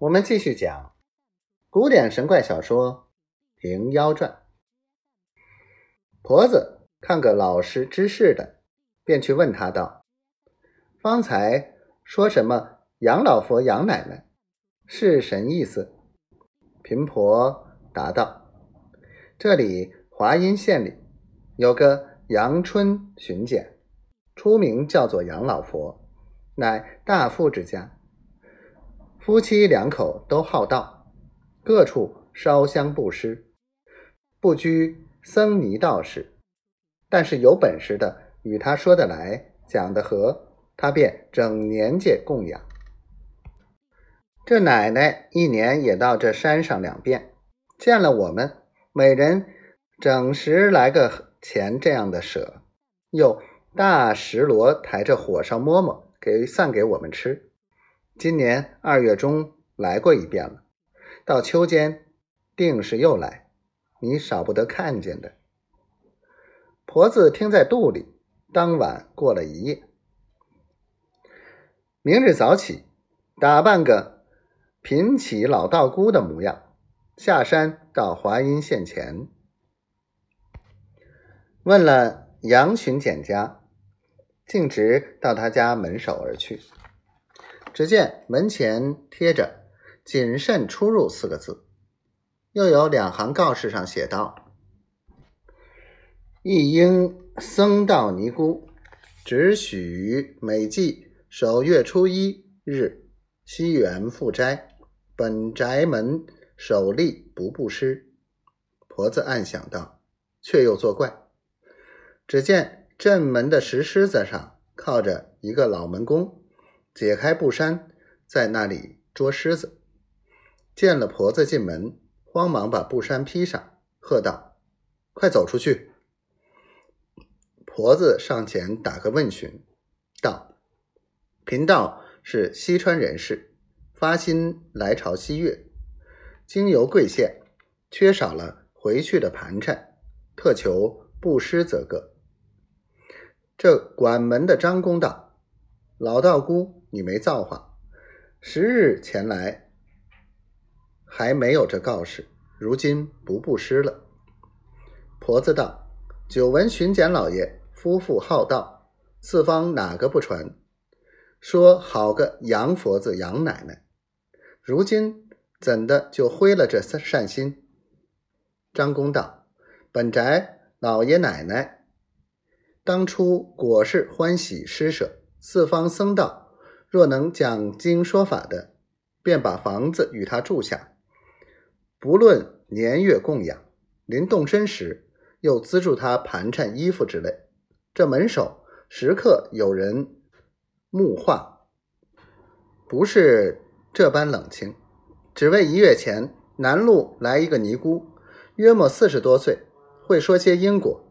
我们继续讲古典神怪小说《平妖传》。婆子看个老实知事的，便去问他道：“方才说什么杨老佛、杨奶奶是神意思？”贫婆答道：“这里华阴县里有个阳春巡检，出名叫做杨老佛，乃大富之家。”夫妻两口都好道，各处烧香布施，不拘僧尼道士。但是有本事的与他说得来，讲得合，他便整年界供养。这奶奶一年也到这山上两遍，见了我们，每人整十来个钱这样的舍，又大石螺抬着火烧馍馍给散给我们吃。今年二月中来过一遍了，到秋间定是又来，你少不得看见的。婆子听在肚里，当晚过了一夜。明日早起，打扮个贫乞老道姑的模样，下山到华阴县前，问了杨巡检家，径直到他家门首而去。只见门前贴着“谨慎出入”四个字，又有两行告示上写道：“一应僧道尼姑，只许每季首月初一日西园复斋，本宅门守立不布施。”婆子暗想道：“却又作怪。”只见正门的石狮子上靠着一个老门公。解开布衫，在那里捉狮子。见了婆子进门，慌忙把布衫披上，喝道：“快走出去！”婆子上前打个问询，道：“贫道是西川人士，发心来朝西岳，经由贵县，缺少了回去的盘缠，特求布施则个。”这管门的张公道：“老道姑。”你没造化，十日前来还没有这告示，如今不布施了。婆子道：“久闻巡检老爷夫妇好道，四方哪个不传？说好个杨佛子、杨奶奶，如今怎的就灰了这善心？”张公道：“本宅老爷奶奶当初果是欢喜施舍，四方僧道。”若能讲经说法的，便把房子与他住下，不论年月供养，临动身时又资助他盘缠衣服之类。这门首时刻有人木化，不是这般冷清。只为一月前南路来一个尼姑，约莫四十多岁，会说些因果。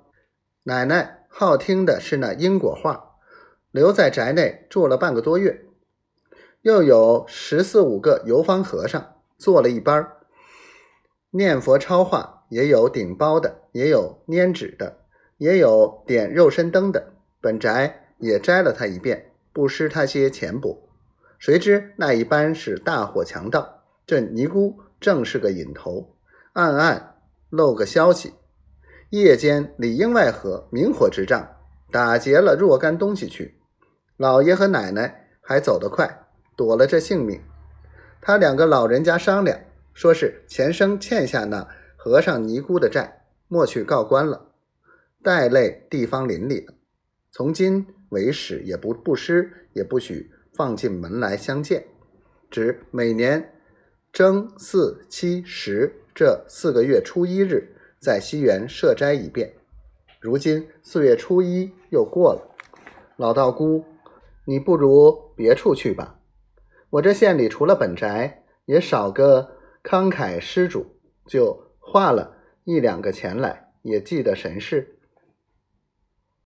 奶奶好听的是那因果话，留在宅内住了半个多月。又有十四五个游方和尚做了一班念佛抄话，也有顶包的，也有拈纸的，也有点肉身灯的。本宅也摘了他一遍，不施他些钱帛。谁知那一班是大伙强盗，这尼姑正是个引头，暗暗漏个消息，夜间里应外合，明火执仗，打劫了若干东西去。老爷和奶奶还走得快。躲了这性命，他两个老人家商量，说是前生欠下那和尚尼姑的债，莫去告官了，带累地方邻里了。从今为始，也不布施，也不许放进门来相见，只每年正四七十这四个月初一日，在西园设斋一遍。如今四月初一又过了，老道姑，你不如别处去吧。我这县里除了本宅，也少个慷慨施主，就化了一两个钱来，也记得神事。